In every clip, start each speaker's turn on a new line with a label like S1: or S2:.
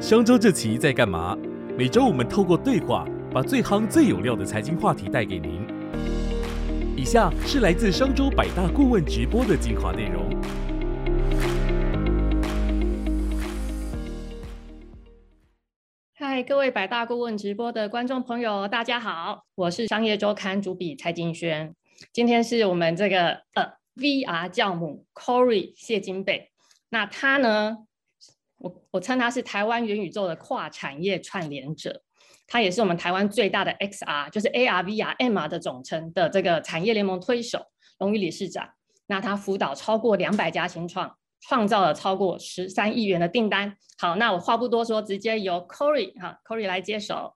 S1: 商周这期在干嘛？每周我们透过对话，把最夯最有料的财经话题带给您。以下是来自商周百大顾问直播的精华内容。
S2: 嗨，各位百大顾问直播的观众朋友，大家好，我是商业周刊主笔蔡金轩。今天是我们这个呃 VR 教母 Corey 谢金贝，那他呢，我我称他是台湾元宇宙的跨产业串联者，他也是我们台湾最大的 XR，就是 AR、VR、MR 的总称的这个产业联盟推手、荣誉理事长。那他辅导超过两百家新创。创造了超过十三亿元的订单。好，那我话不多说，直接由 Corey 哈 Corey 来接手。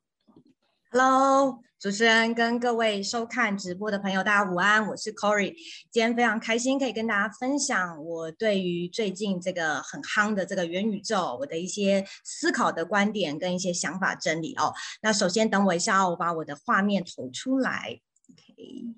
S3: Hello，主持人跟各位收看直播的朋友，大家午安，我是 Corey。今天非常开心可以跟大家分享我对于最近这个很夯的这个元宇宙，我的一些思考的观点跟一些想法整理哦。那首先等我一下，我把我的画面投出来。OK。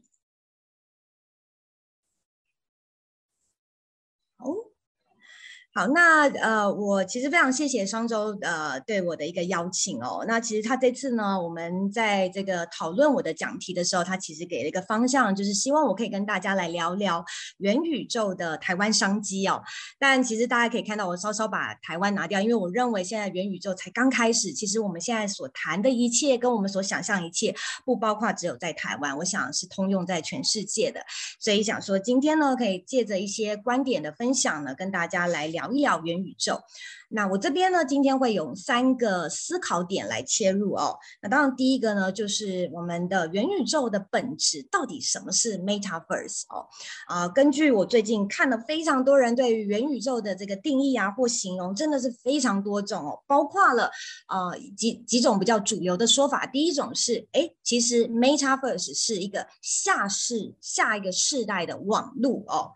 S3: 好，那呃，我其实非常谢谢双周呃对我的一个邀请哦。那其实他这次呢，我们在这个讨论我的讲题的时候，他其实给了一个方向，就是希望我可以跟大家来聊聊元宇宙的台湾商机哦。但其实大家可以看到，我稍稍把台湾拿掉，因为我认为现在元宇宙才刚开始。其实我们现在所谈的一切，跟我们所想象一切，不包括只有在台湾，我想是通用在全世界的。所以想说今天呢，可以借着一些观点的分享呢，跟大家来聊。聊一聊元宇宙，那我这边呢，今天会有三个思考点来切入哦。那当然，第一个呢，就是我们的元宇宙的本质到底什么是 Metaverse 哦？啊，根据我最近看了非常多人对于元宇宙的这个定义啊或形容，真的是非常多种哦，包括了啊几几种比较主流的说法。第一种是，哎，其实 Metaverse 是一个下世下一个世代的网络哦。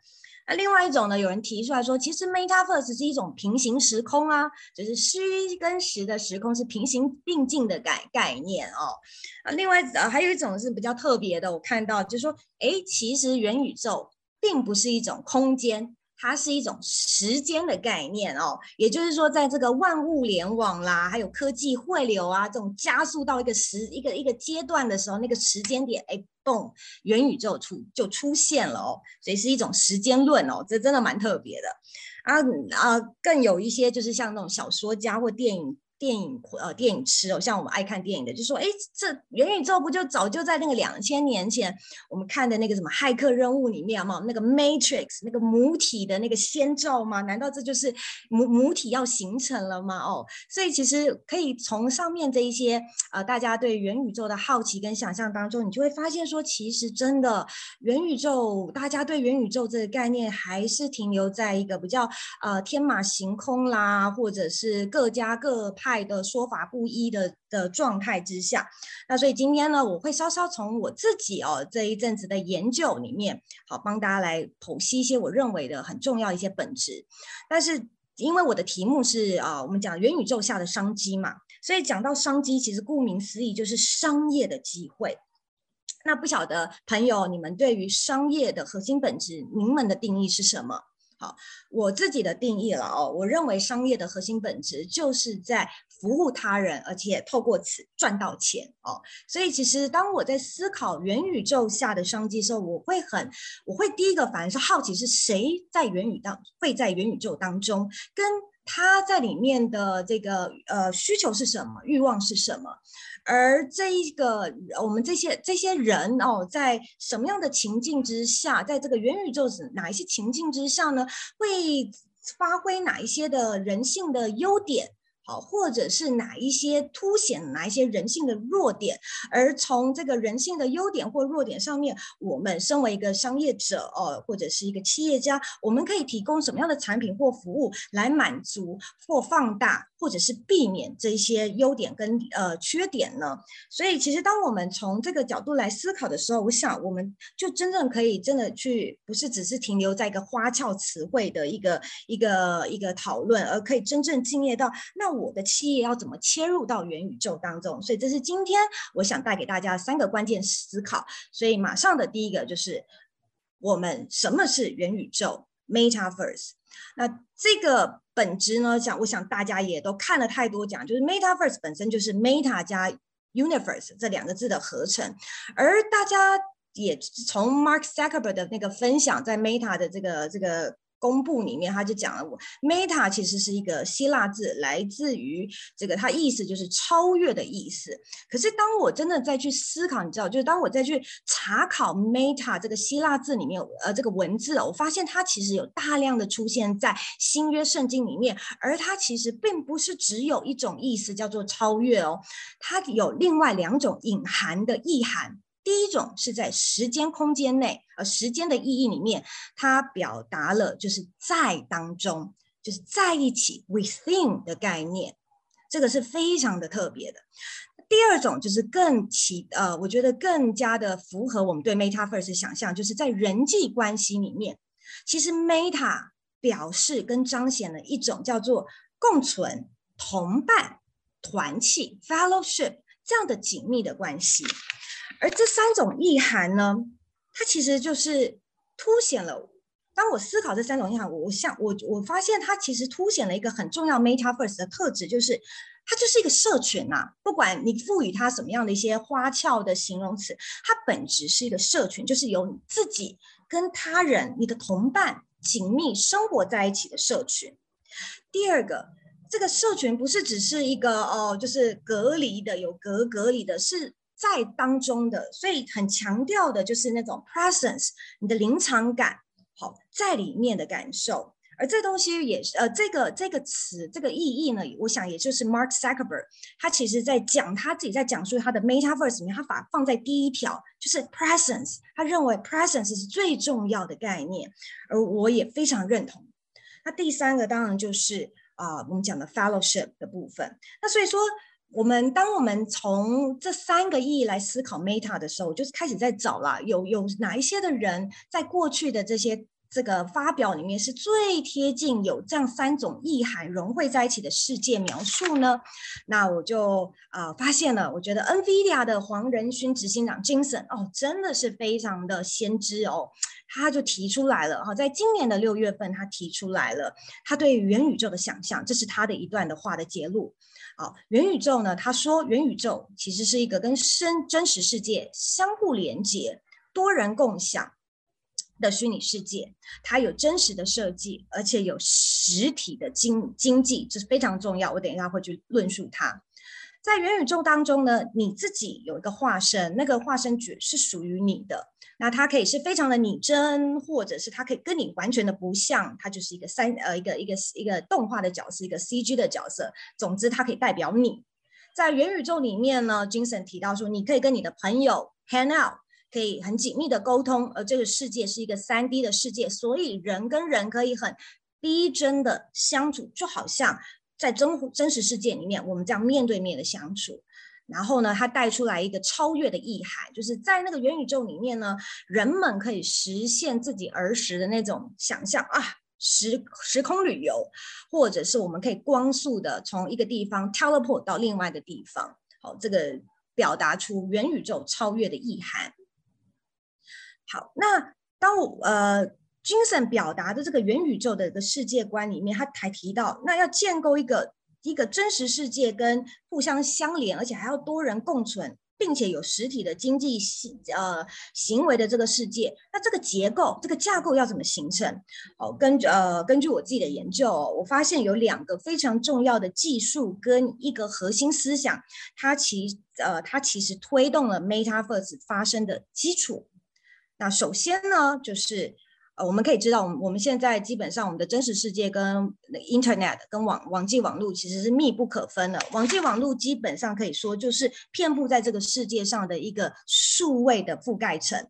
S3: 那另外一种呢？有人提出来说，其实 Metaverse 是一种平行时空啊，就是虚跟实的时空是平行并进的概概念哦。啊，另外呃还有一种是比较特别的，我看到就是说，哎，其实元宇宙并不是一种空间。它是一种时间的概念哦，也就是说，在这个万物联网啦，还有科技汇流啊，这种加速到一个时一个一个阶段的时候，那个时间点，哎，动，元宇宙出就出现了哦，所以是一种时间论哦，这真的蛮特别的啊啊，更有一些就是像那种小说家或电影。电影呃，电影吃哦，像我们爱看电影的，就说哎，这元宇宙不就早就在那个两千年前我们看的那个什么骇客任务里面嘛，那个 Matrix 那个母体的那个先兆吗？难道这就是母母体要形成了吗？哦，所以其实可以从上面这一些呃，大家对元宇宙的好奇跟想象当中，你就会发现说，其实真的元宇宙，大家对元宇宙这个概念还是停留在一个比较呃天马行空啦，或者是各家各派。的说法不一的的状态之下，那所以今天呢，我会稍稍从我自己哦这一阵子的研究里面，好帮大家来剖析一些我认为的很重要一些本质。但是因为我的题目是啊，我们讲元宇宙下的商机嘛，所以讲到商机，其实顾名思义就是商业的机会。那不晓得朋友，你们对于商业的核心本质，您们的定义是什么？好，我自己的定义了哦。我认为商业的核心本质就是在服务他人，而且透过此赚到钱哦。所以其实当我在思考元宇宙下的商机的时候，我会很，我会第一个反而是好奇是谁在元宇当会在元宇宙当中，跟他在里面的这个呃需求是什么，欲望是什么。而这一个，我们这些这些人哦，在什么样的情境之下，在这个元宇宙是哪一些情境之下呢？会发挥哪一些的人性的优点？或者是哪一些凸显哪一些人性的弱点？而从这个人性的优点或弱点上面，我们身为一个商业者哦，或者是一个企业家，我们可以提供什么样的产品或服务来满足或放大？或者是避免这些优点跟呃缺点呢？所以其实当我们从这个角度来思考的时候，我想我们就真正可以真的去，不是只是停留在一个花俏词汇的一个一个一个讨论，而可以真正敬业到那我的企业要怎么切入到元宇宙当中。所以这是今天我想带给大家三个关键思考。所以马上的第一个就是我们什么是元宇宙？Metaverse，那这个本质呢，想我想大家也都看了太多讲，就是 Metaverse 本身就是 Meta 加 Universe 这两个字的合成，而大家也从 Mark Zuckerberg 的那个分享，在 Meta 的这个这个。公布里面他就讲了，我 meta 其实是一个希腊字，来自于这个，它意思就是超越的意思。可是当我真的再去思考，你知道，就是当我再去查考 meta 这个希腊字里面，呃，这个文字，我发现它其实有大量的出现在新约圣经里面，而它其实并不是只有一种意思叫做超越哦，它有另外两种隐含的意涵。第一种是在时间空间内，呃，时间的意义里面，它表达了就是在当中，就是在一起 within 的概念，这个是非常的特别的。第二种就是更其呃，我觉得更加的符合我们对 metaverse 想象，就是在人际关系里面，其实 meta 表示跟彰显了一种叫做共存、同伴、团契 fellowship 这样的紧密的关系。而这三种意涵呢，它其实就是凸显了。当我思考这三种意涵，我像我我发现它其实凸显了一个很重要 metaverse 的特质，就是它就是一个社群呐。不管你赋予它什么样的一些花俏的形容词，它本质是一个社群，就是由你自己跟他人、你的同伴紧密生活在一起的社群。第二个，这个社群不是只是一个哦，就是隔离的，有隔隔离的，是。在当中的，所以很强调的就是那种 presence，你的临场感，好在里面的感受。而这东西也是，呃，这个这个词这个意义呢，我想也就是 Mark Zuckerberg，他其实在讲他自己在讲述他的 Metaverse 里面，他把放在第一条就是 presence，他认为 presence 是最重要的概念，而我也非常认同。那第三个当然就是啊，我们讲的 fellowship 的部分。那所以说。我们当我们从这三个意义来思考 Meta 的时候，就是开始在找了有有哪一些的人在过去的这些这个发表里面是最贴近有这样三种意涵融汇在一起的世界描述呢？那我就啊发现了，我觉得 NVIDIA 的黄仁勋执行长 Jason 哦，真的是非常的先知哦，他就提出来了哈，在今年的六月份，他提出来了他对元宇宙的想象，这是他的一段的话的揭露。好，元宇宙呢？他说，元宇宙其实是一个跟真真实世界相互连接、多人共享的虚拟世界。它有真实的设计，而且有实体的经经济，这是非常重要。我等一下会去论述它。在元宇宙当中呢，你自己有一个化身，那个化身角是属于你的。那它可以是非常的拟真，或者是它可以跟你完全的不像，它就是一个三呃一个一个一个动画的角色，一个 CG 的角色。总之，它可以代表你。在元宇宙里面呢，Jason 提到说，你可以跟你的朋友 hang out，可以很紧密的沟通。而这个世界是一个三 D 的世界，所以人跟人可以很逼真的相处，就好像在真真实世界里面我们这样面对面的相处。然后呢，它带出来一个超越的意涵，就是在那个元宇宙里面呢，人们可以实现自己儿时的那种想象啊，时时空旅游，或者是我们可以光速的从一个地方 teleport 到另外的地方。好，这个表达出元宇宙超越的意涵。好，那当呃，Jason 表达的这个元宇宙的一个世界观里面，他还提到，那要建构一个。一个真实世界跟互相相连，而且还要多人共存，并且有实体的经济行呃行为的这个世界，那这个结构、这个架构要怎么形成？哦，根据呃根据我自己的研究，我发现有两个非常重要的技术跟一个核心思想，它其呃它其实推动了 Metaverse 发生的基础。那首先呢，就是。我们可以知道，我们我们现在基本上我们的真实世界跟 Internet 跟网网际网络其实是密不可分的。网际网络基本上可以说就是遍布在这个世界上的一个数位的覆盖层。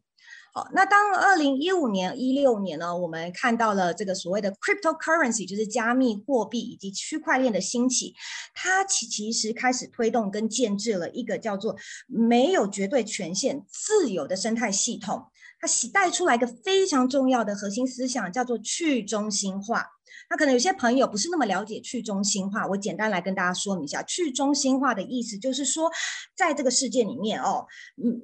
S3: 好，那当二零一五年、一六年呢，我们看到了这个所谓的 cryptocurrency，就是加密货币以及区块链的兴起，它其其实开始推动跟建制了一个叫做没有绝对权限、自由的生态系统。它带出来一个非常重要的核心思想，叫做去中心化。那可能有些朋友不是那么了解去中心化，我简单来跟大家说明一下。去中心化的意思就是说，在这个世界里面哦，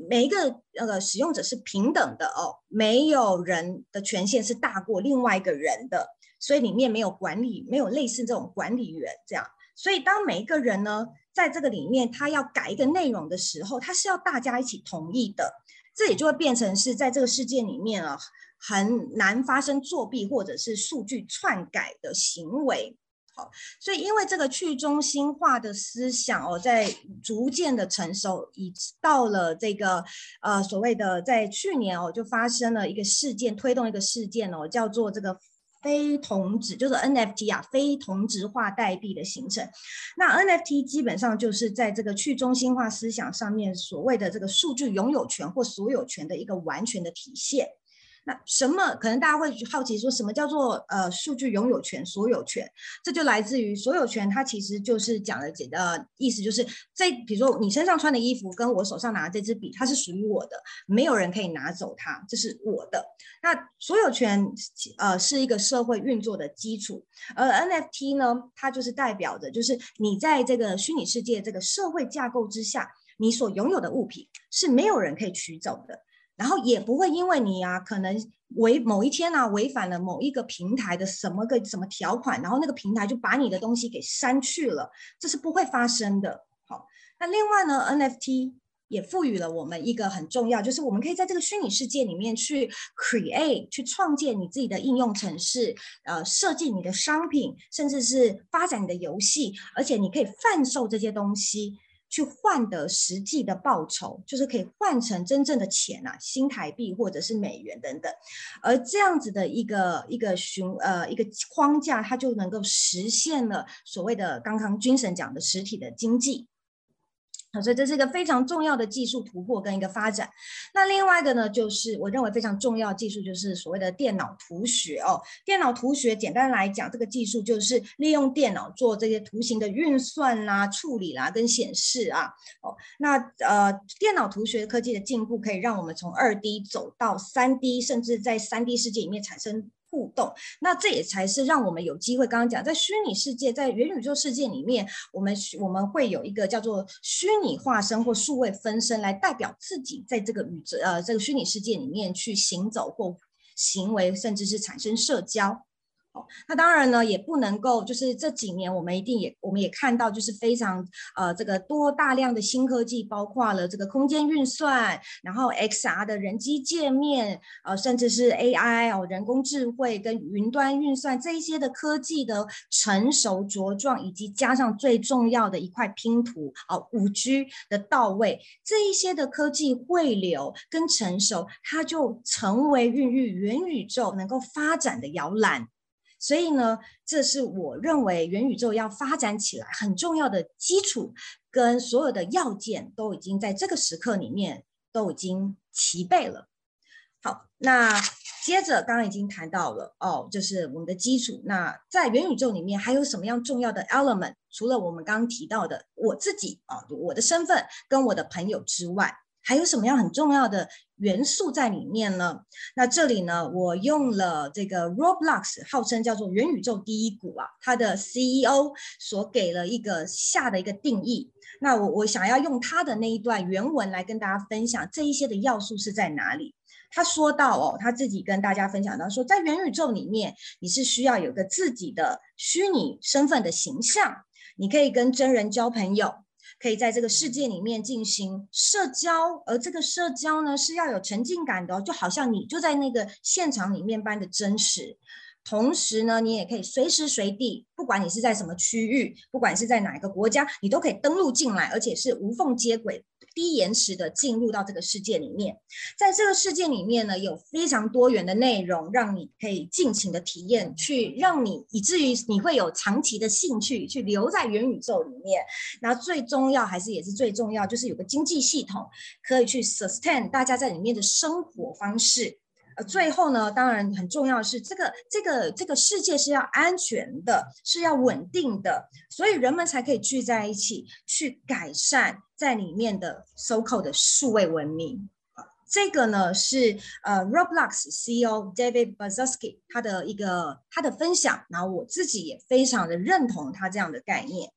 S3: 每一个呃使用者是平等的哦，没有人的权限是大过另外一个人的。所以里面没有管理，没有类似这种管理员这样。所以当每一个人呢，在这个里面他要改一个内容的时候，他是要大家一起同意的，这也就会变成是在这个事件里面啊，很难发生作弊或者是数据篡改的行为。好，所以因为这个去中心化的思想哦，在逐渐的成熟，已到了这个呃所谓的在去年哦，就发生了一个事件，推动一个事件哦，叫做这个非同质，就是 NFT 啊，非同质化代币的形成。那 NFT 基本上就是在这个去中心化思想上面所谓的这个数据拥有权或所有权的一个完全的体现。那什么可能大家会好奇说什么叫做呃数据拥有权所有权？这就来自于所有权，它其实就是讲的简呃意思就是在比如说你身上穿的衣服跟我手上拿的这支笔，它是属于我的，没有人可以拿走它，这是我的。那所有权呃是一个社会运作的基础，而 NFT 呢，它就是代表着就是你在这个虚拟世界这个社会架构之下，你所拥有的物品是没有人可以取走的。然后也不会因为你啊，可能违某一天呢，违反了某一个平台的什么个什么条款，然后那个平台就把你的东西给删去了，这是不会发生的。好，那另外呢，NFT 也赋予了我们一个很重要，就是我们可以在这个虚拟世界里面去 create，去创建你自己的应用程式，呃，设计你的商品，甚至是发展你的游戏，而且你可以贩售这些东西。去换得实际的报酬，就是可以换成真正的钱啊，新台币或者是美元等等，而这样子的一个一个循呃一个框架，它就能够实现了所谓的刚刚军神讲的实体的经济。所以这是一个非常重要的技术突破跟一个发展。那另外一个呢，就是我认为非常重要技术，就是所谓的电脑图学哦。电脑图学简单来讲，这个技术就是利用电脑做这些图形的运算啦、处理啦跟显示啊。哦，那呃，电脑图学科技的进步，可以让我们从二 D 走到三 D，甚至在三 D 世界里面产生。互动，那这也才是让我们有机会。刚刚讲，在虚拟世界，在元宇宙世界里面，我们我们会有一个叫做虚拟化身或数位分身，来代表自己在这个宇宙呃这个虚拟世界里面去行走或行为，甚至是产生社交。那当然呢，也不能够，就是这几年我们一定也，我们也看到，就是非常呃这个多大量的新科技，包括了这个空间运算，然后 XR 的人机界面，呃，甚至是 AI 哦，人工智慧跟云端运算这一些的科技的成熟茁壮，以及加上最重要的一块拼图哦，五 G 的到位，这一些的科技汇流跟成熟，它就成为孕育元宇宙能够发展的摇篮。所以呢，这是我认为元宇宙要发展起来很重要的基础，跟所有的要件都已经在这个时刻里面都已经齐备了。好，那接着刚刚已经谈到了哦，就是我们的基础。那在元宇宙里面还有什么样重要的 element？除了我们刚刚提到的我自己啊，我的身份跟我的朋友之外。还有什么样很重要的元素在里面呢？那这里呢，我用了这个 Roblox，号称叫做元宇宙第一股啊，它的 CEO 所给了一个下的一个定义。那我我想要用他的那一段原文来跟大家分享这一些的要素是在哪里。他说到哦，他自己跟大家分享到说，在元宇宙里面，你是需要有个自己的虚拟身份的形象，你可以跟真人交朋友。可以在这个世界里面进行社交，而这个社交呢是要有沉浸感的，就好像你就在那个现场里面般的真实。同时呢，你也可以随时随地，不管你是在什么区域，不管是在哪一个国家，你都可以登录进来，而且是无缝接轨、低延迟的进入到这个世界里面。在这个世界里面呢，有非常多元的内容，让你可以尽情的体验，去让你以至于你会有长期的兴趣去留在元宇宙里面。然后最重要还是也是最重要，就是有个经济系统可以去 sustain 大家在里面的生活方式。呃，最后呢，当然很重要的是，这个这个这个世界是要安全的，是要稳定的，所以人们才可以聚在一起去改善在里面的 so-called 的数位文明。这个呢是呃 Roblox CEO David Baszucki 他的一个他的分享，然后我自己也非常的认同他这样的概念。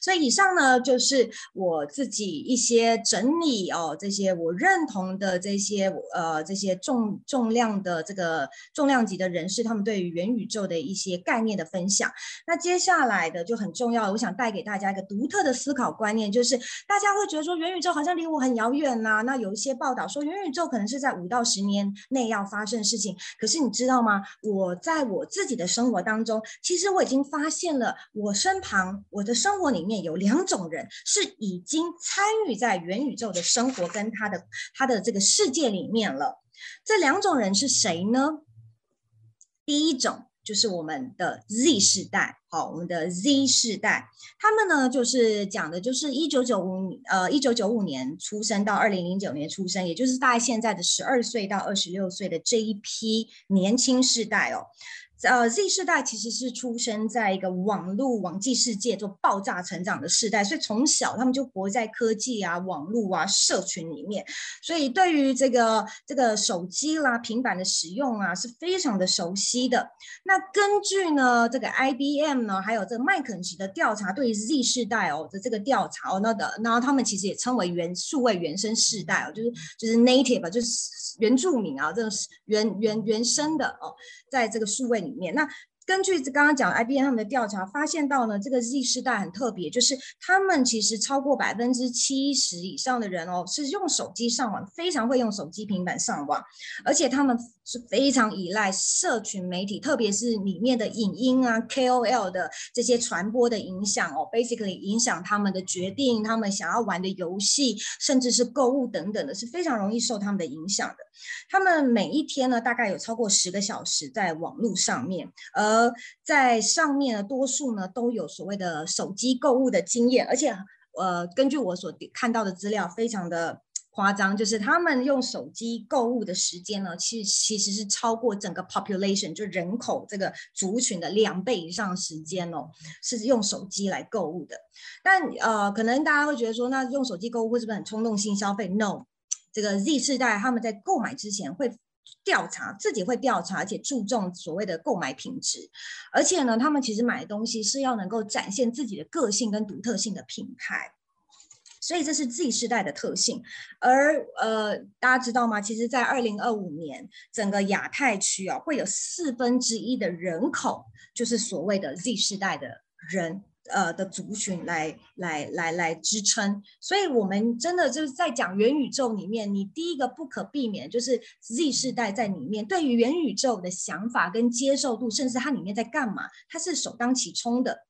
S3: 所以以上呢，就是我自己一些整理哦，这些我认同的这些呃这些重重量的这个重量级的人士，他们对于元宇宙的一些概念的分享。那接下来的就很重要，我想带给大家一个独特的思考观念，就是大家会觉得说元宇宙好像离我很遥远呐。那有一些报道说元宇宙可能是在五到十年内要发生的事情，可是你知道吗？我在我自己的生活当中，其实我已经发现了，我身旁我的生活里里面有两种人是已经参与在元宇宙的生活跟他的他的这个世界里面了。这两种人是谁呢？第一种就是我们的 Z 世代，好，我们的 Z 世代，他们呢就是讲的就是一九九五呃一九九五年出生到二零零九年出生，也就是大概现在的十二岁到二十六岁的这一批年轻世代哦。呃，Z 世代其实是出生在一个网络网际世界做爆炸成长的世代，所以从小他们就活在科技啊、网络啊、社群里面，所以对于这个这个手机啦、平板的使用啊是非常的熟悉的。那根据呢这个 IBM 呢，还有这个麦肯锡的调查，对于 Z 世代哦的这个调查哦，那的，然后他们其实也称为原数位原生世代哦，就是就是 native 就是原住民啊，这个原原原生的哦，在这个数位里。面那。根据刚刚讲 IBM 他们的调查，发现到呢，这个 Z 世代很特别，就是他们其实超过百分之七十以上的人哦，是用手机上网，非常会用手机、平板上网，而且他们是非常依赖社群媒体，特别是里面的影音啊、KOL 的这些传播的影响哦，basically 影响他们的决定，他们想要玩的游戏，甚至是购物等等的，是非常容易受他们的影响的。他们每一天呢，大概有超过十个小时在网络上面，而而在上面呢，多数呢都有所谓的手机购物的经验，而且呃，根据我所看到的资料，非常的夸张，就是他们用手机购物的时间呢，其实其实是超过整个 population 就人口这个族群的两倍以上时间哦，是用手机来购物的。但呃，可能大家会觉得说，那用手机购物会是不是很冲动性消费？No，这个 Z 世代他们在购买之前会。调查自己会调查，而且注重所谓的购买品质，而且呢，他们其实买东西是要能够展现自己的个性跟独特性的品牌，所以这是 Z 世代的特性。而呃，大家知道吗？其实，在二零二五年，整个亚太区啊，会有四分之一的人口就是所谓的 Z 世代的人。呃的族群来来来来支撑，所以我们真的就是在讲元宇宙里面，你第一个不可避免就是 Z 世代在里面，对于元宇宙的想法跟接受度，甚至它里面在干嘛，它是首当其冲的。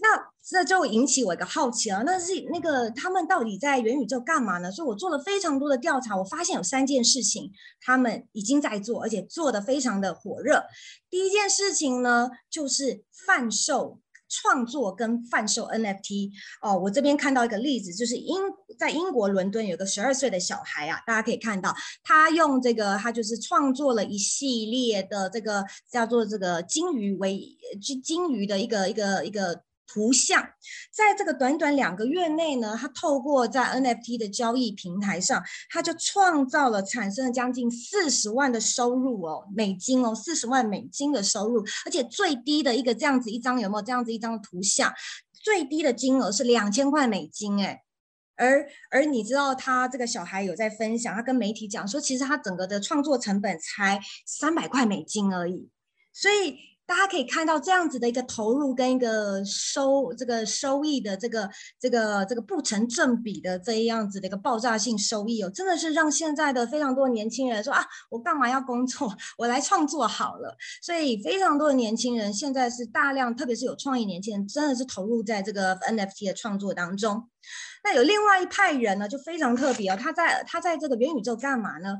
S3: 那这就引起我一个好奇啊，那是那个他们到底在元宇宙干嘛呢？所以我做了非常多的调查，我发现有三件事情他们已经在做，而且做的非常的火热。第一件事情呢，就是贩售。创作跟贩售 NFT 哦，我这边看到一个例子，就是英在英国伦敦有个十二岁的小孩啊，大家可以看到他用这个，他就是创作了一系列的这个叫做这个金鱼为金金鱼的一个一个一个。图像，在这个短短两个月内呢，他透过在 NFT 的交易平台上，他就创造了产生了将近四十万的收入哦，美金哦，四十万美金的收入，而且最低的一个这样子一张有没有？这样子一张图像，最低的金额是两千块美金哎，而而你知道他这个小孩有在分享，他跟媒体讲说，其实他整个的创作成本才三百块美金而已，所以。大家可以看到这样子的一个投入跟一个收这个收益的这个这个这个不成正比的这样子的一个爆炸性收益哦，真的是让现在的非常多年轻人说啊，我干嘛要工作，我来创作好了。所以非常多的年轻人现在是大量，特别是有创意年轻人，真的是投入在这个 NFT 的创作当中。那有另外一派人呢，就非常特别哦，他在他在这个元宇宙干嘛呢？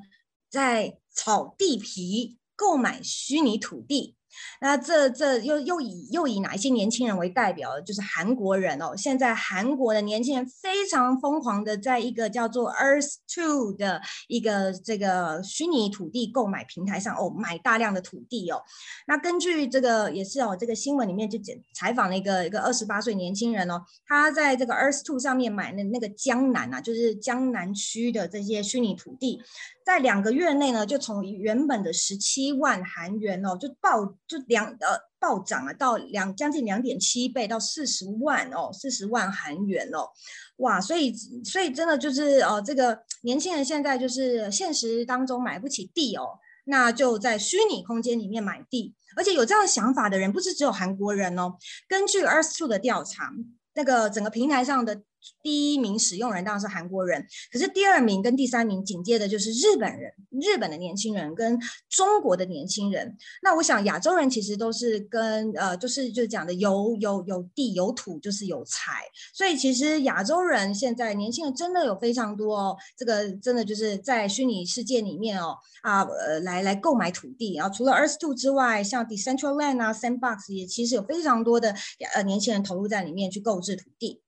S3: 在炒地皮，购买虚拟土地。那这这又又以又以哪一些年轻人为代表？就是韩国人哦。现在韩国的年轻人非常疯狂的，在一个叫做 Earth Two 的一个这个虚拟土地购买平台上哦，买大量的土地哦。那根据这个也是哦，这个新闻里面就采访了一个一个二十八岁年轻人哦，他在这个 Earth Two 上面买的那个江南啊，就是江南区的这些虚拟土地，在两个月内呢，就从原本的十七万韩元哦，就暴就两呃暴涨啊，到两将近两点七倍到四十万哦，四十万韩元哦，哇！所以所以真的就是呃，这个年轻人现在就是现实当中买不起地哦，那就在虚拟空间里面买地，而且有这样想法的人不是只有韩国人哦。根据 Earth Two 的调查，那个整个平台上的。第一名使用人当然是韩国人，可是第二名跟第三名紧接着就是日本人，日本的年轻人跟中国的年轻人。那我想亚洲人其实都是跟呃，就是就讲的有有有地有土就是有财，所以其实亚洲人现在年轻人真的有非常多哦，这个真的就是在虚拟世界里面哦啊呃来来购买土地。然后除了 Earth Two 之外，像 Decentraland 啊 Sandbox 也其实有非常多的呃年轻人投入在里面去购置土地。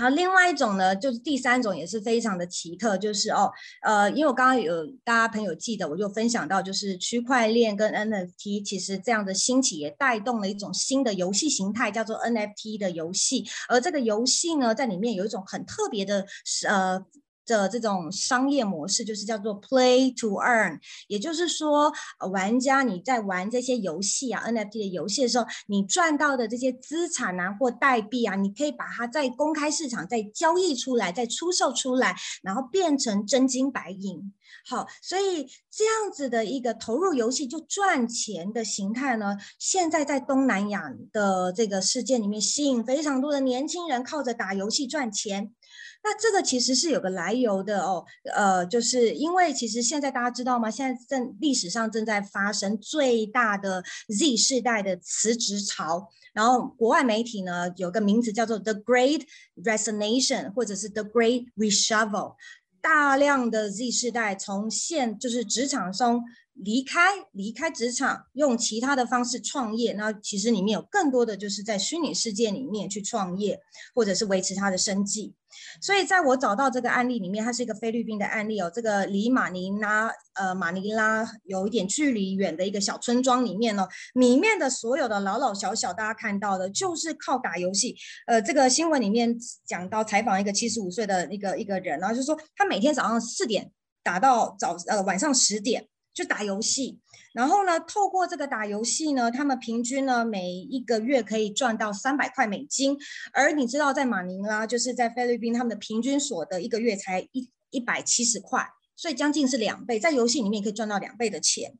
S3: 好，另外一种呢，就是第三种也是非常的奇特，就是哦，呃，因为我刚刚有大家朋友记得，我就分享到，就是区块链跟 NFT，其实这样的兴起也带动了一种新的游戏形态，叫做 NFT 的游戏，而这个游戏呢，在里面有一种很特别的，呃。的这种商业模式就是叫做 Play to Earn，也就是说，玩家你在玩这些游戏啊，NFT 的游戏的时候，你赚到的这些资产啊或代币啊，你可以把它在公开市场再交易出来，再出售出来，然后变成真金白银。好，所以这样子的一个投入游戏就赚钱的形态呢，现在在东南亚的这个世界里面吸引非常多的年轻人，靠着打游戏赚钱。那这个其实是有个来由的哦，呃，就是因为其实现在大家知道吗？现在正历史上正在发生最大的 Z 世代的辞职潮，然后国外媒体呢有个名字叫做 The Great Resignation，或者是 The Great Reshuffle，大量的 Z 世代从现就是职场中离开，离开职场，用其他的方式创业。那其实里面有更多的就是在虚拟世界里面去创业，或者是维持他的生计。所以，在我找到这个案例里面，它是一个菲律宾的案例哦。这个离马尼拉呃马尼拉有一点距离远的一个小村庄里面呢，里面的所有的老老小小，大家看到的，就是靠打游戏。呃，这个新闻里面讲到采访一个七十五岁的一个一个人，然后就说他每天早上四点打到早呃晚上十点。就打游戏，然后呢，透过这个打游戏呢，他们平均呢每一个月可以赚到三百块美金，而你知道在马尼拉，就是在菲律宾，他们的平均所得一个月才一一百七十块。所以将近是两倍，在游戏里面可以赚到两倍的钱。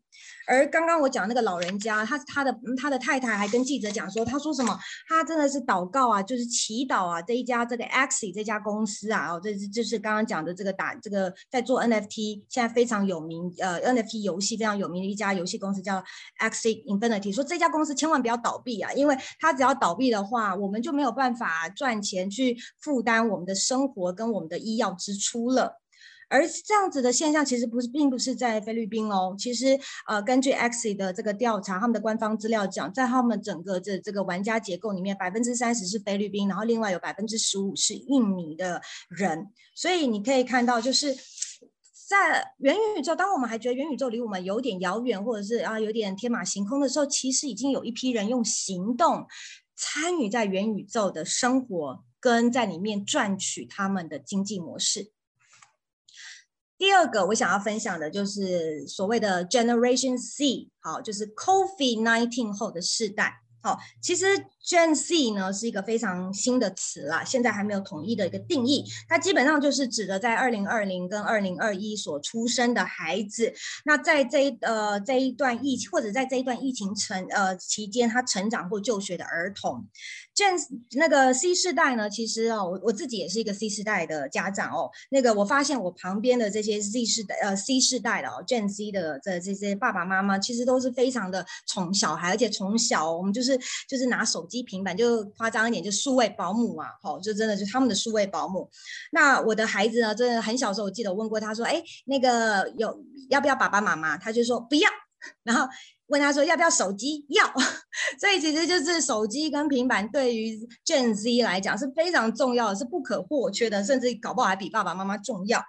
S3: 而刚刚我讲那个老人家，他他的他的太太还跟记者讲说，他说什么？他真的是祷告啊，就是祈祷啊，这一家这个 Axi 这家公司啊，哦，这是就是刚刚讲的这个打这个在做 NFT，现在非常有名，呃，NFT 游戏非常有名的一家游戏公司叫 Axi Infinity，说这家公司千万不要倒闭啊，因为他只要倒闭的话，我们就没有办法赚钱去负担我们的生活跟我们的医药支出了。而这样子的现象其实不是，并不是在菲律宾哦。其实，呃，根据 xie 的这个调查，他们的官方资料讲，在他们整个这这个玩家结构里面，百分之三十是菲律宾，然后另外有百分之十五是印尼的人。所以你可以看到，就是在元宇宙，当我们还觉得元宇宙离我们有点遥远，或者是啊有点天马行空的时候，其实已经有一批人用行动参与在元宇宙的生活，跟在里面赚取他们的经济模式。第二个我想要分享的就是所谓的 Generation C，好，就是 COVID nineteen 后的世代。好，其实 Gen Z 呢是一个非常新的词啦，现在还没有统一的一个定义。它基本上就是指的在二零二零跟二零二一所出生的孩子。那在这一呃这一段疫情或者在这一段疫情成呃期间，他成长或就学的儿童。Gen 那个 C 世代呢，其实哦，我我自己也是一个 C 世代的家长哦。那个我发现我旁边的这些 Z 世代呃 C 世代的哦 Gen C 的这这些爸爸妈妈，其实都是非常的宠小孩，而且从小我们就是。就是拿手机、平板，就夸张一点，就数位保姆嘛，好，就真的就他们的数位保姆。那我的孩子呢，真的很小时候，我记得我问过他说，哎，那个有要不要爸爸妈妈？他就说不要。然后问他说要不要手机？要，所以其实就是手机跟平板对于 Gen Z 来讲是非常重要的，是不可或缺的，甚至搞不好还比爸爸妈妈重要。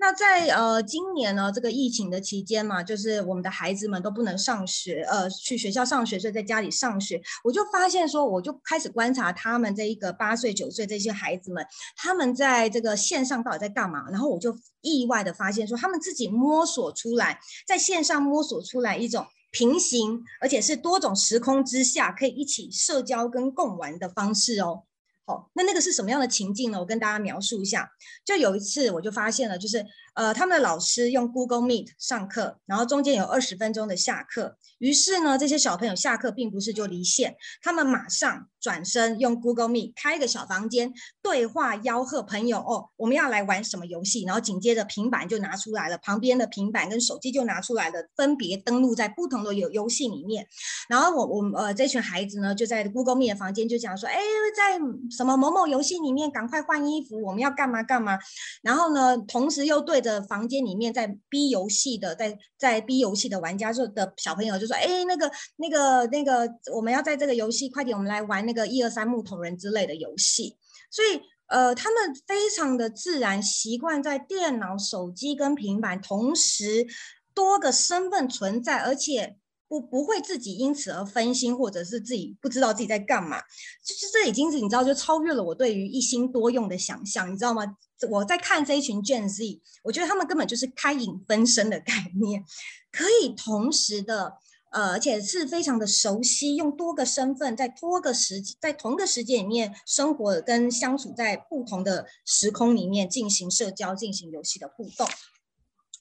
S3: 那在呃今年呢，这个疫情的期间嘛，就是我们的孩子们都不能上学，呃，去学校上学，所以在家里上学，我就发现说，我就开始观察他们这一个八岁九岁这些孩子们，他们在这个线上到底在干嘛？然后我就意外的发现说，他们自己摸索出来，在线上摸索出来一种。平行，而且是多种时空之下可以一起社交跟共玩的方式哦。好，那那个是什么样的情境呢？我跟大家描述一下。就有一次，我就发现了，就是呃，他们的老师用 Google Meet 上课，然后中间有二十分钟的下课。于是呢，这些小朋友下课并不是就离线，他们马上转身用 Google Meet 开一个小房间，对话吆喝朋友哦，我们要来玩什么游戏？然后紧接着平板就拿出来了，旁边的平板跟手机就拿出来了，分别登录在不同的游游戏里面。然后我我呃这群孩子呢，就在 Google Meet 的房间就讲说，哎，在什么某某游戏里面赶快换衣服，我们要干嘛干嘛。然后呢，同时又对着房间里面在逼游戏的在在逼游戏的玩家就的小朋友就说。哎，那个、那个、那个，我们要在这个游戏，快点，我们来玩那一二三木头人之类的游戏。所以，呃，他们非常的自然习惯在电脑、手机跟平板同时多个身份存在，而且不不会自己因此而分心，或者是自己不知道自己在干嘛。就是这已经是你知道，就超越了我对于一心多用的想象，你知道吗？我在看这一群 Gen Z，我觉得他们根本就是开影分身的概念，可以同时的。呃，而且是非常的熟悉，用多个身份，在多个时，在同个时间里面生活跟相处在不同的时空里面进行社交、进行游戏的互动。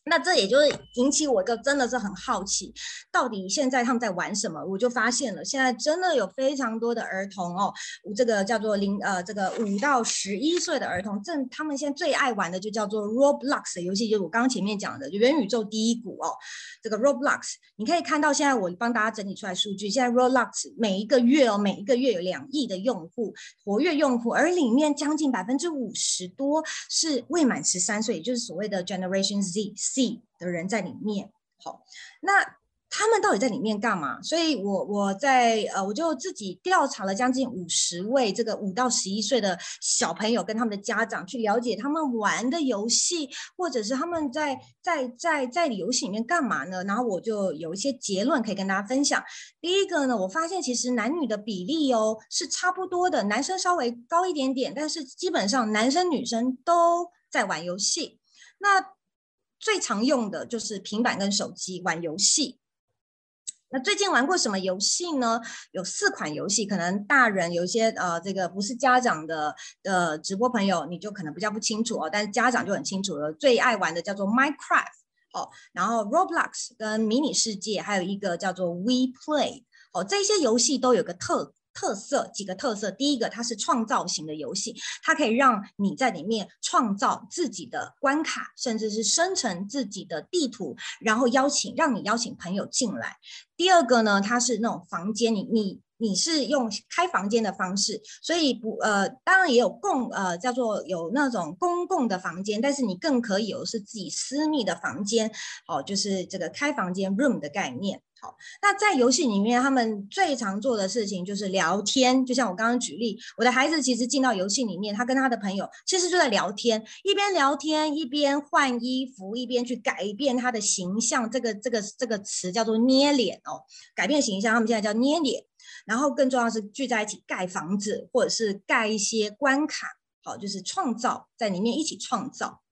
S3: 那这也就是引起我一个真的是很好奇，到底现在他们在玩什么？我就发现了，现在真的有非常多的儿童哦，这个叫做零呃这个五到十一岁的儿童，正他们现在最爱玩的就叫做 Roblox 的游戏，就是我刚刚前面讲的元宇宙第一股哦，这个 Roblox，你可以看到现在我帮大家整理出来数据，现在 Roblox 每一个月哦，每一个月有两亿的用户活跃用户，而里面将近百分之五十多是未满十三岁，也就是所谓的 Generation Z。C 的人在里面，好，那他们到底在里面干嘛？所以，我我在呃，我就自己调查了将近五十位这个五到十一岁的小朋友跟他们的家长，去了解他们玩的游戏，或者是他们在在在在游戏里面干嘛呢？然后我就有一些结论可以跟大家分享。第一个呢，我发现其实男女的比例哦是差不多的，男生稍微高一点点，但是基本上男生女生都在玩游戏。那最常用的就是平板跟手机玩游戏。那最近玩过什么游戏呢？有四款游戏，可能大人有一些呃，这个不是家长的的直播朋友，你就可能比较不清楚哦。但是家长就很清楚了，最爱玩的叫做 Minecraft 哦，然后 Roblox 跟迷你世界，还有一个叫做 We Play 哦，这些游戏都有个特。特色几个特色，第一个它是创造型的游戏，它可以让你在里面创造自己的关卡，甚至是生成自己的地图，然后邀请让你邀请朋友进来。第二个呢，它是那种房间，你你你是用开房间的方式，所以不呃，当然也有共呃叫做有那种公共的房间，但是你更可以有是自己私密的房间，哦，就是这个开房间 room 的概念。那在游戏里面，他们最常做的事情就是聊天。就像我刚刚举例，我的孩子其实进到游戏里面，他跟他的朋友其实就在聊天，一边聊天一边换衣服，一边去改变他的形象。这个这个这个词叫做捏脸哦，改变形象，他们现在叫捏脸。然后更重要是聚在一起盖房子，或者是盖一些关卡，好，就是创造在里面一起创造。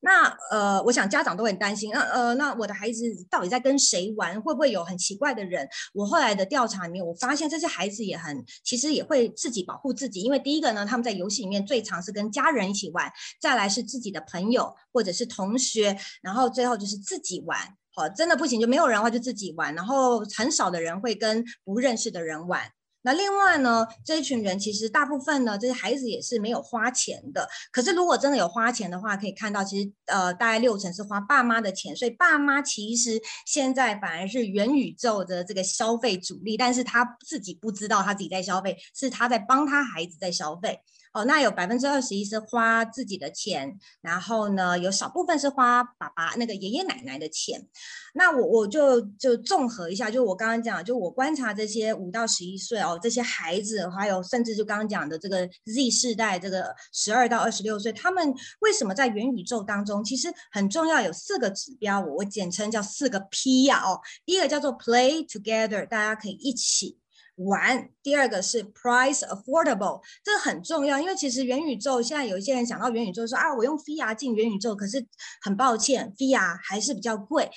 S3: 那呃，我想家长都很担心，那呃，那我的孩子到底在跟谁玩？会不会有很奇怪的人？我后来的调查里面，我发现这些孩子也很，其实也会自己保护自己，因为第一个呢，他们在游戏里面最常是跟家人一起玩，再来是自己的朋友或者是同学，然后最后就是自己玩。好，真的不行就没有人的话就自己玩，然后很少的人会跟不认识的人玩。那另外呢，这一群人其实大部分呢，这些孩子也是没有花钱的。可是如果真的有花钱的话，可以看到其实呃大概六成是花爸妈的钱，所以爸妈其实现在反而是元宇宙的这个消费主力，但是他自己不知道他自己在消费，是他在帮他孩子在消费。哦，那有百分之二十一是花自己的钱，然后呢，有少部分是花爸爸那个爷爷奶奶的钱。那我我就就综合一下，就我刚刚讲，就我观察这些五到十一岁哦，这些孩子，还有甚至就刚刚讲的这个 Z 世代，这个十二到二十六岁，他们为什么在元宇宙当中，其实很重要，有四个指标，我我简称叫四个 P 呀哦。第一个叫做 Play Together，大家可以一起。玩，第二个是 price affordable，这个很重要，因为其实元宇宙现在有一些人想到元宇宙说啊，我用 VR 进元宇宙，可是很抱歉，VR 还是比较贵。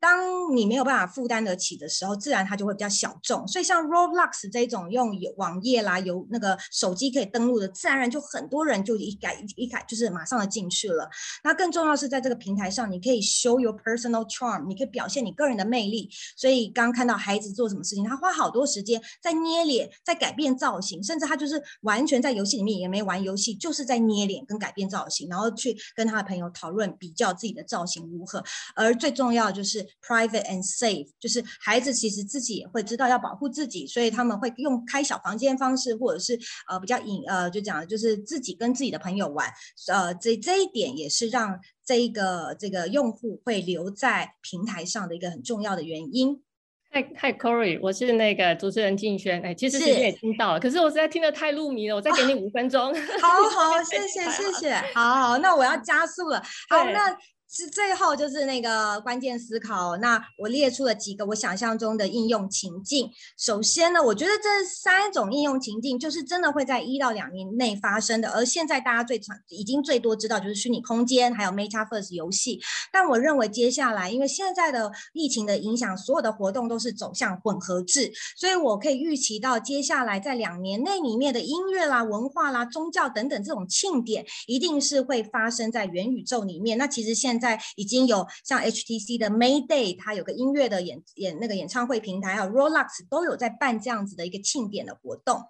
S3: 当你没有办法负担得起的时候，自然它就会比较小众。所以像 Roblox 这种用网页啦、有那个手机可以登录的，自然而然就很多人就一改一改就是马上的进去了。那更重要是在这个平台上，你可以 show your personal charm，你可以表现你个人的魅力。所以刚看到孩子做什么事情，他花好多时间在捏脸，在改变造型，甚至他就是完全在游戏里面也没玩游戏，就是在捏脸跟改变造型，然后去跟他的朋友讨论比较自己的造型如何。而最重要就是。Private and safe，就是孩子其实自己也会知道要保护自己，所以他们会用开小房间方式，或者是呃比较隐呃就讲就是自己跟自己的朋友玩，呃这这一点也是让这一个这个用户会留在平台上的一个很重要的原因。
S2: 嗨嗨，Corey，我是那个主持人静轩，哎，其实今天也听到了，可是我实在听得太入迷了，我再给你五分钟。
S3: 好好，谢谢谢谢，好好，那我要加速了，好 那。是最后就是那个关键思考。那我列出了几个我想象中的应用情境。首先呢，我觉得这三种应用情境就是真的会在一到两年内发生的。而现在大家最常已经最多知道就是虚拟空间，还有 MetaVerse 游戏。但我认为接下来，因为现在的疫情的影响，所有的活动都是走向混合制，所以我可以预期到接下来在两年内里面的音乐啦、文化啦、宗教等等这种庆典，一定是会发生在元宇宙里面。那其实现在已经有像 HTC 的 May Day，它有个音乐的演演那个演唱会平台，还有 Rolex 都有在办这样子的一个庆典的活动。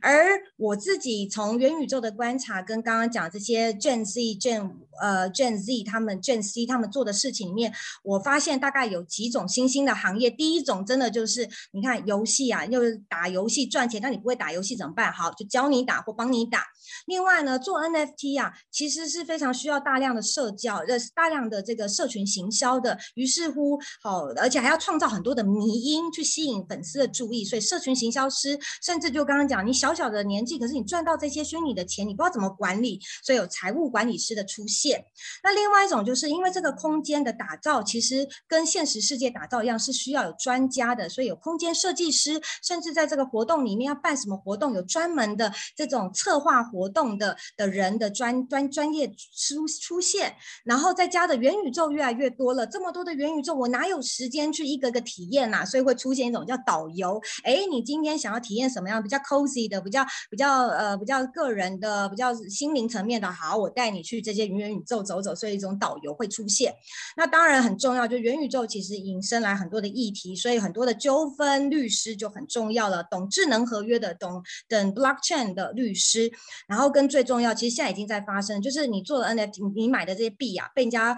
S3: 而我自己从元宇宙的观察，跟刚刚讲这些 Gen Z、Gen 呃 Gen Z 他们 Gen C 他们做的事情里面，我发现大概有几种新兴的行业。第一种真的就是你看游戏啊，又打游戏赚钱，那你不会打游戏怎么办？好，就教你打或帮你打。另外呢，做 NFT 啊，其实是非常需要大量的社交，呃，大量的这个社群行销的。于是乎，好，而且还要创造很多的迷因去吸引粉丝的注意。所以，社群行销师甚至就刚刚讲，你小小的年纪，可是你赚到这些虚拟的钱，你不知道怎么管理，所以有财务管理师的出现。那另外一种，就是因为这个空间的打造，其实跟现实世界打造一样，是需要有专家的，所以有空间设计师，甚至在这个活动里面要办什么活动，有专门的这种策划。活动的的人的专专专业出出现，然后再加的元宇宙越来越多了，这么多的元宇宙，我哪有时间去一个个体验呐？所以会出现一种叫导游，哎，你今天想要体验什么样比较 cozy 的，比较比较呃比较个人的，比较心灵层面的，好，我带你去这些元宇宙走走，所以一种导游会出现。那当然很重要，就元宇宙其实引申来很多的议题，所以很多的纠纷律师就很重要了，懂智能合约的，懂等 blockchain 的律师。然后跟最重要，其实现在已经在发生，就是你做了 NFT，你买的这些币啊，被人家。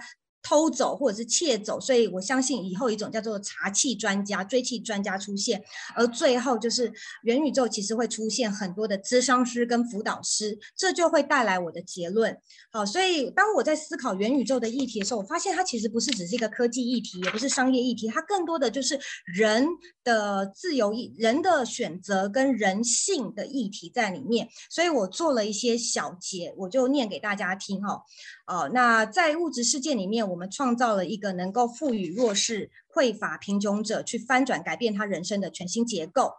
S3: 偷走或者是窃走，所以我相信以后一种叫做查气专家、追气专家出现，而最后就是元宇宙其实会出现很多的咨商师跟辅导师，这就会带来我的结论。好，所以当我在思考元宇宙的议题的时候，我发现它其实不是只是一个科技议题，也不是商业议题，它更多的就是人的自由、人的选择跟人性的议题在里面。所以我做了一些小结，我就念给大家听哈。哦，那在物质世界里面，我我们创造了一个能够赋予弱势、匮乏、贫穷者去翻转、改变他人生的全新结构。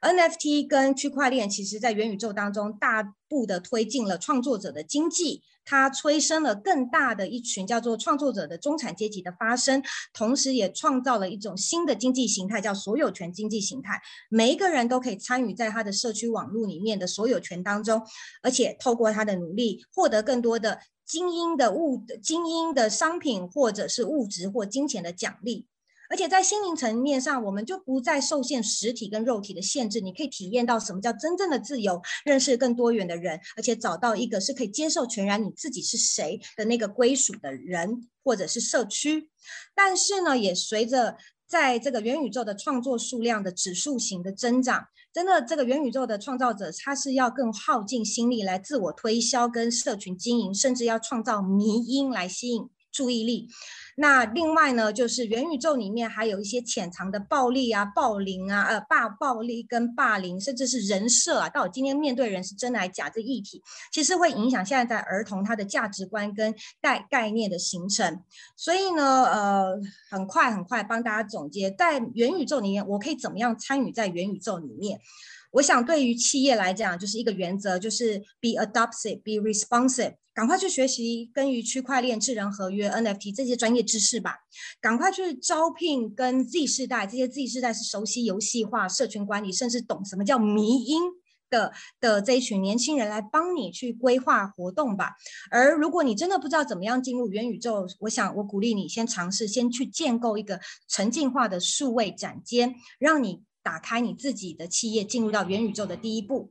S3: NFT 跟区块链，其实在元宇宙当中大步的推进了创作者的经济，它催生了更大的一群叫做创作者的中产阶级的发生，同时也创造了一种新的经济形态，叫所有权经济形态。每一个人都可以参与在他的社区网络里面的所有权当中，而且透过他的努力，获得更多的。精英的物、精英的商品，或者是物质或金钱的奖励。而且在心灵层面上，我们就不再受限实体跟肉体的限制，你可以体验到什么叫真正的自由，认识更多元的人，而且找到一个是可以接受全然你自己是谁的那个归属的人或者是社区。但是呢，也随着在这个元宇宙的创作数量的指数型的增长，真的这个元宇宙的创造者，他是要更耗尽心力来自我推销跟社群经营，甚至要创造迷因来吸引注意力。那另外呢，就是元宇宙里面还有一些潜藏的暴力啊、暴凌啊、呃霸暴力跟霸凌，甚至是人设啊，到底今天面对人是真还是假这议题，其实会影响现在在儿童他的价值观跟概概念的形成。所以呢，呃，很快很快帮大家总结，在元宇宙里面，我可以怎么样参与在元宇宙里面？我想对于企业来讲，就是一个原则，就是 be adaptive, be responsive。赶快去学习跟于区块链、智能合约、NFT 这些专业知识吧。赶快去招聘跟 Z 世代，这些 Z 世代是熟悉游戏化、社群管理，甚至懂什么叫迷音的的这一群年轻人来帮你去规划活动吧。而如果你真的不知道怎么样进入元宇宙，我想我鼓励你先尝试，先去建构一个沉浸化的数位展间，让你打开你自己的企业进入到元宇宙的第一步。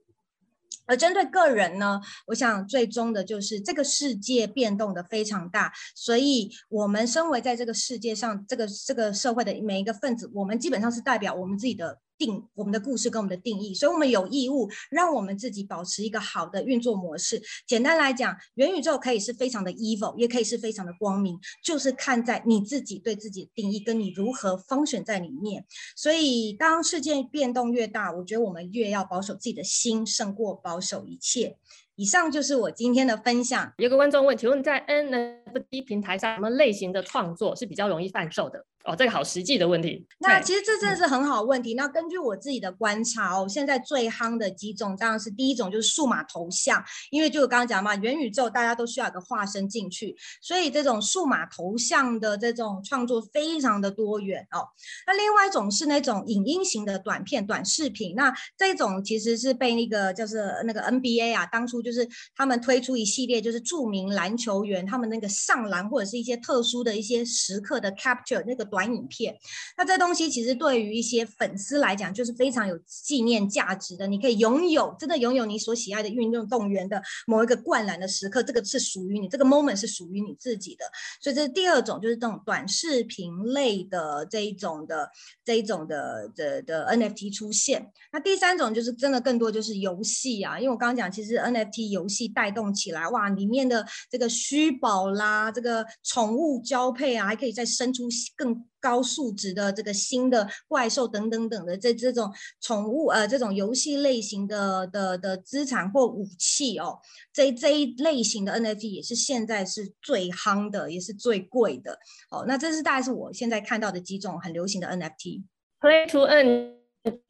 S3: 而针对个人呢，我想最终的就是这个世界变动的非常大，所以我们身为在这个世界上这个这个社会的每一个分子，我们基本上是代表我们自己的。定我们的故事跟我们的定义，所以我们有义务让我们自己保持一个好的运作模式。简单来讲，元宇宙可以是非常的 evil，也可以是非常的光明，就是看在你自己对自己的定义，跟你如何 function 在里面。所以，当事件变动越大，我觉得我们越要保守自己的心，胜过保守一切。以上就是我今天的分享。
S2: 有个观众问，请问在 NFT 平台上，什么类型的创作是比较容易贩售的？哦，这个好实际的问题。
S3: 那其实这真的是很好问题。那根据我自己的观察哦，现在最夯的几种当然是第一种就是数码头像，因为就我刚刚讲嘛，元宇宙大家都需要一个化身进去，所以这种数码头像的这种创作非常的多元哦。那另外一种是那种影音型的短片、短视频，那这种其实是被那个就是那个 NBA 啊，当初就是他们推出一系列就是著名篮球员他们那个上篮或者是一些特殊的一些时刻的 capture 那个。短影片，那这东西其实对于一些粉丝来讲，就是非常有纪念价值的。你可以拥有，真的拥有你所喜爱的运动动员的某一个灌篮的时刻，这个是属于你，这个 moment 是属于你自己的。所以这是第二种，就是这种短视频类的这一种的这一种的的的 NFT 出现。那第三种就是真的更多就是游戏啊，因为我刚刚讲，其实 NFT 游戏带动起来，哇，里面的这个虚宝啦，这个宠物交配啊，还可以再生出更。高素质的这个新的怪兽等等等的这这种宠物呃这种游戏类型的的的资产或武器哦，这这一类型的 NFT 也是现在是最夯的，也是最贵的哦。那这是大概是我现在看到的几种很流行的 NFT。
S2: Play to Earn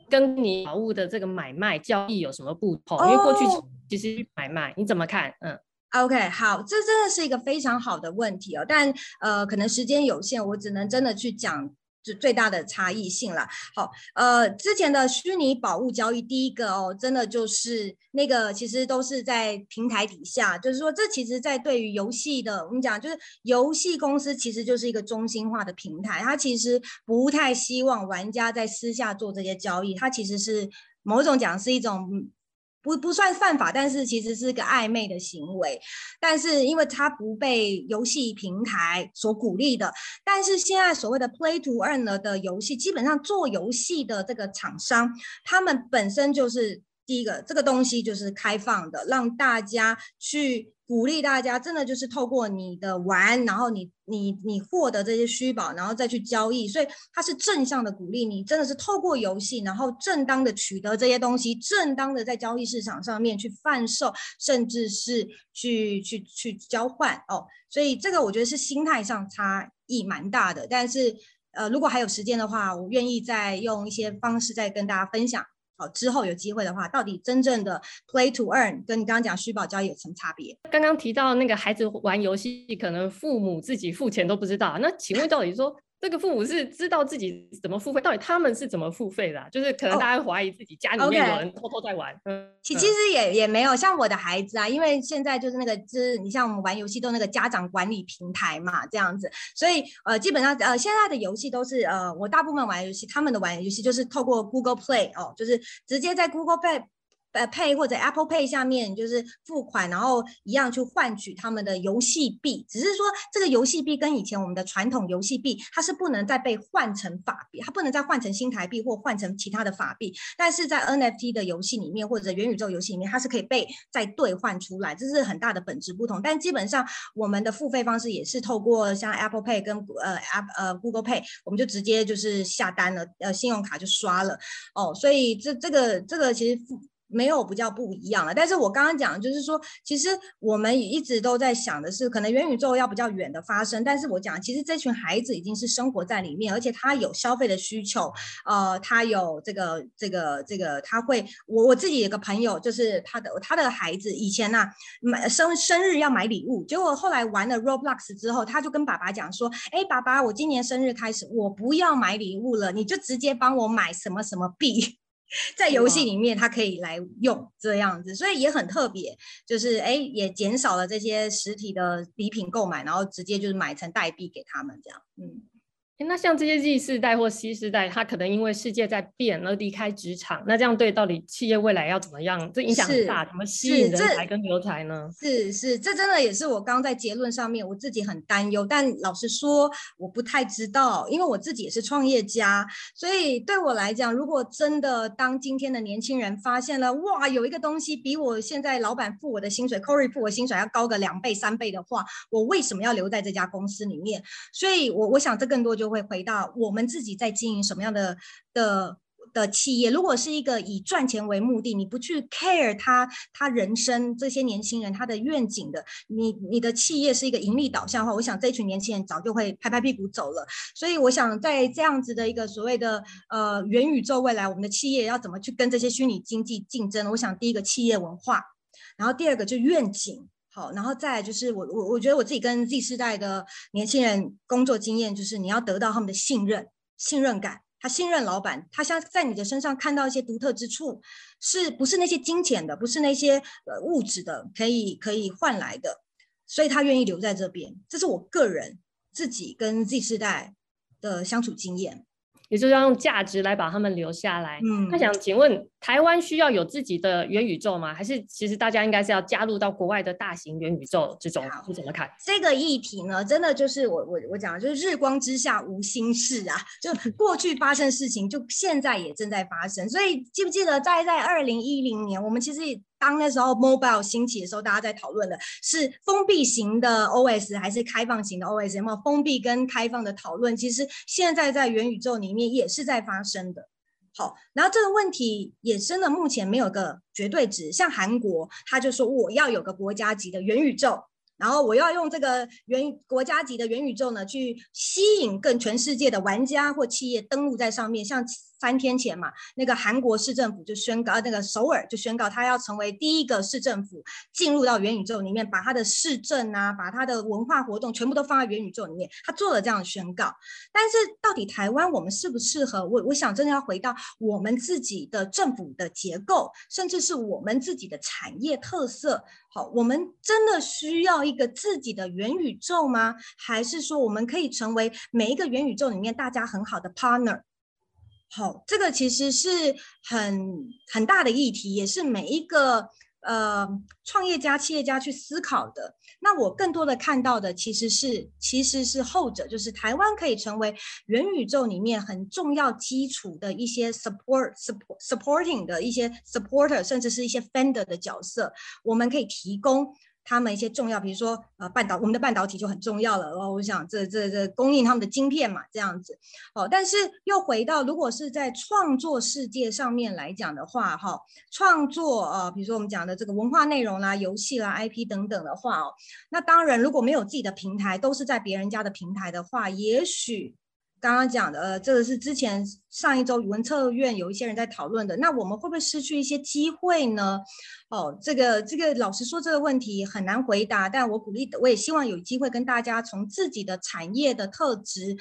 S2: 跟你宝物的这个买卖交易有什么不同？因为过去其实买卖你怎么看？嗯。
S3: OK，好，这真的是一个非常好的问题哦，但呃，可能时间有限，我只能真的去讲就最大的差异性了。好，呃，之前的虚拟宝物交易，第一个哦，真的就是那个其实都是在平台底下，就是说这其实在对于游戏的，我们讲就是游戏公司其实就是一个中心化的平台，它其实不太希望玩家在私下做这些交易，它其实是某种讲是一种。不不算犯法，但是其实是个暧昧的行为。但是因为它不被游戏平台所鼓励的，但是现在所谓的 Play to Earn 的游戏，基本上做游戏的这个厂商，他们本身就是第一个，这个东西就是开放的，让大家去。鼓励大家，真的就是透过你的玩，然后你你你获得这些虚宝，然后再去交易，所以它是正向的鼓励你，真的是透过游戏，然后正当的取得这些东西，正当的在交易市场上面去贩售，甚至是去去去交换哦。所以这个我觉得是心态上差异蛮大的，但是呃，如果还有时间的话，我愿意再用一些方式再跟大家分享。好之后有机会的话，到底真正的 play to earn 跟你刚刚讲虚报交易有什么差别？
S2: 刚刚提到那个孩子玩游戏，可能父母自己付钱都不知道。那请问到底说这个父母是知道自己怎么付费，到底他们是怎么付费的？就是可能大家怀疑自己家里面有人偷偷在玩。嗯，
S3: 其其实也也没有，像我的孩子啊，因为现在就是那个，就是你像我们玩游戏都那个家长管理平台嘛，这样子，所以呃，基本上呃，现在的游戏都是呃，我大部分玩游戏，他们的玩游戏就是透过 Google Play 哦，就是直接在 Google Play。呃，Pay 或者 Apple Pay 下面就是付款，然后一样去换取他们的游戏币。只是说这个游戏币跟以前我们的传统游戏币，它是不能再被换成法币，它不能再换成新台币或换成其他的法币。但是在 NFT 的游戏里面或者元宇宙游戏里面，它是可以被再兑换出来，这是很大的本质不同。但基本上我们的付费方式也是透过像 Apple Pay 跟呃 App 呃 Google Pay，我们就直接就是下单了，呃，信用卡就刷了哦。所以这这个这个其实付。没有不叫不一样了，但是我刚刚讲就是说，其实我们一直都在想的是，可能元宇宙要比较远的发生。但是我讲，其实这群孩子已经是生活在里面，而且他有消费的需求，呃，他有这个这个这个，他会，我我自己有个朋友，就是他的他的孩子以前呢买生生日要买礼物，结果后来玩了 Roblox 之后，他就跟爸爸讲说，哎，爸爸，我今年生日开始，我不要买礼物了，你就直接帮我买什么什么币。在游戏里面，它可以来用这样子，所以也很特别，就是哎，也减少了这些实体的礼品购买，然后直接就是买成代币给他们这样，嗯。
S2: 那像这些 Z 世代或 C 世代，他可能因为世界在变而离开职场，那这样对到底企业未来要怎么样？这影响很大，怎么吸引人才跟留才呢？
S3: 是是，这真的也是我刚刚在结论上面我自己很担忧，但老实说我不太知道，因为我自己也是创业家，所以对我来讲，如果真的当今天的年轻人发现了哇，有一个东西比我现在老板付我的薪水，Corey 付我薪水要高个两倍三倍的话，我为什么要留在这家公司里面？所以我我想这更多就。会回到我们自己在经营什么样的的的企业？如果是一个以赚钱为目的，你不去 care 他他人生这些年轻人他的愿景的，你你的企业是一个盈利导向的话，我想这群年轻人早就会拍拍屁股走了。所以我想在这样子的一个所谓的呃元宇宙未来，我们的企业要怎么去跟这些虚拟经济竞争？我想第一个企业文化，然后第二个就愿景。好，然后再来就是我我我觉得我自己跟 Z 世代的年轻人工作经验，就是你要得到他们的信任、信任感。他信任老板，他想在你的身上看到一些独特之处，是不是那些金钱的，不是那些呃物质的，可以可以换来的，所以他愿意留在这边。这是我个人自己跟 Z 世代的相处经验。
S2: 也就是要用价值来把他们留下来。嗯，他想请问，台湾需要有自己的元宇宙吗？还是其实大家应该是要加入到国外的大型元宇宙这种？你怎么看
S3: 这个议题呢？真的就是我我我讲，就是日光之下无心事啊！就过去发生事情，就现在也正在发生。所以记不记得在在二零一零年，我们其实。当那时候 mobile 兴起的时候，大家在讨论的是封闭型的 OS 还是开放型的 OS？有没有封闭跟开放的讨论？其实现在在元宇宙里面也是在发生的。好，然后这个问题衍生的目前没有个绝对值。像韩国，他就说我要有个国家级的元宇宙，然后我要用这个元国家级的元宇宙呢，去吸引更全世界的玩家或企业登录在上面，像。三天前嘛，那个韩国市政府就宣告，呃那个首尔就宣告，它要成为第一个市政府进入到元宇宙里面，把它的市政啊，把它的文化活动全部都放在元宇宙里面。他做了这样的宣告，但是到底台湾我们适不适合？我我想真的要回到我们自己的政府的结构，甚至是我们自己的产业特色。好，我们真的需要一个自己的元宇宙吗？还是说我们可以成为每一个元宇宙里面大家很好的 partner？好，这个其实是很很大的议题，也是每一个呃创业家、企业家去思考的。那我更多的看到的其实是其实是后者，就是台湾可以成为元宇宙里面很重要基础的一些 support support supporting 的一些 supporter，甚至是一些 fender 的角色，我们可以提供。他们一些重要，比如说呃半导，我们的半导体就很重要了。然哦，我想这这这供应他们的晶片嘛，这样子。哦，但是又回到，如果是在创作世界上面来讲的话，哈，创作呃，比如说我们讲的这个文化内容啦、游戏啦、IP 等等的话，哦，那当然如果没有自己的平台，都是在别人家的平台的话，也许。刚刚讲的，呃，这个是之前上一周语文测院有一些人在讨论的，那我们会不会失去一些机会呢？哦，这个这个老实说这个问题很难回答，但我鼓励，我也希望有机会跟大家从自己的产业的特质。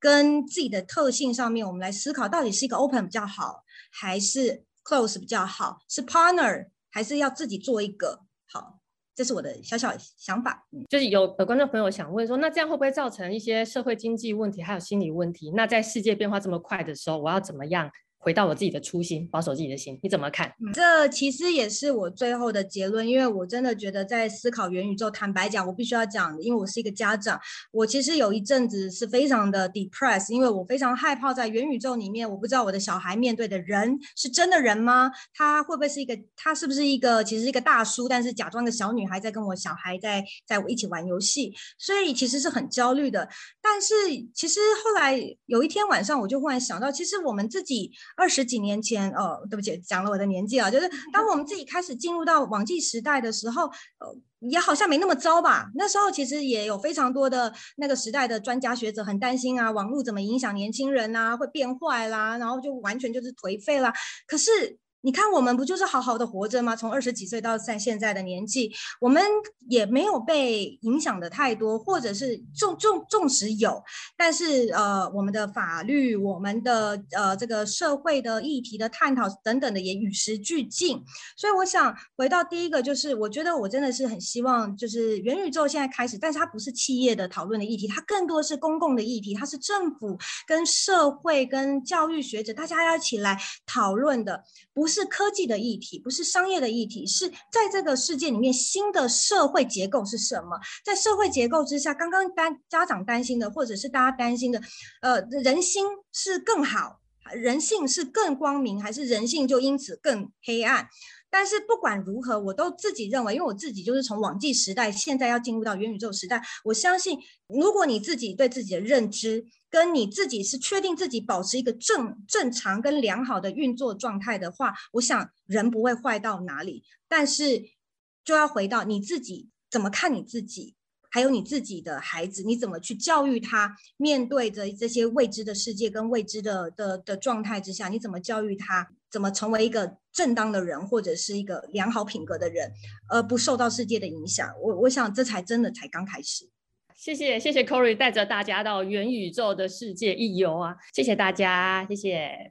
S3: 跟自己的特性上面，我们来思考到底是一个 open 比较好，还是 close 比较好，是 partner 还是要自己做一个？这是我的小小想法。
S2: 就是有的观众朋友想问说，那这样会不会造成一些社会经济问题，还有心理问题？那在世界变化这么快的时候，我要怎么样？回到我自己的初心，保守自己的心，你怎么看？
S3: 这其实也是我最后的结论，因为我真的觉得在思考元宇宙。坦白讲，我必须要讲，因为我是一个家长，我其实有一阵子是非常的 depressed，因为我非常害怕在元宇宙里面，我不知道我的小孩面对的人是真的人吗？他会不会是一个？他是不是一个？其实一个大叔，但是假装个小女孩在跟我小孩在在我一起玩游戏，所以其实是很焦虑的。但是其实后来有一天晚上，我就忽然想到，其实我们自己。二十几年前，哦，对不起，讲了我的年纪啊，就是当我们自己开始进入到网际时代的时候，呃，也好像没那么糟吧。那时候其实也有非常多的那个时代的专家学者很担心啊，网络怎么影响年轻人啊，会变坏啦，然后就完全就是颓废啦。可是。你看，我们不就是好好的活着吗？从二十几岁到在现在的年纪，我们也没有被影响的太多，或者是纵纵纵使有，但是呃，我们的法律、我们的呃这个社会的议题的探讨等等的也与时俱进。所以我想回到第一个，就是我觉得我真的是很希望，就是元宇宙现在开始，但是它不是企业的讨论的议题，它更多是公共的议题，它是政府跟社会跟教育学者大家要一起来讨论的，不是。是科技的议题，不是商业的议题，是在这个世界里面新的社会结构是什么？在社会结构之下，刚刚担家长担心的，或者是大家担心的，呃，人心是更好，人性是更光明，还是人性就因此更黑暗？但是不管如何，我都自己认为，因为我自己就是从网际时代，现在要进入到元宇宙时代，我相信，如果你自己对自己的认知。跟你自己是确定自己保持一个正正常跟良好的运作状态的话，我想人不会坏到哪里。但是就要回到你自己怎么看你自己，还有你自己的孩子，你怎么去教育他？面对着这些未知的世界跟未知的的的状态之下，你怎么教育他？怎么成为一个正当的人，或者是一个良好品格的人，而不受到世界的影响？我我想这才真的才刚开始。
S2: 谢谢谢谢 Corey 带着大家到元宇宙的世界一游啊！谢谢大家，谢谢。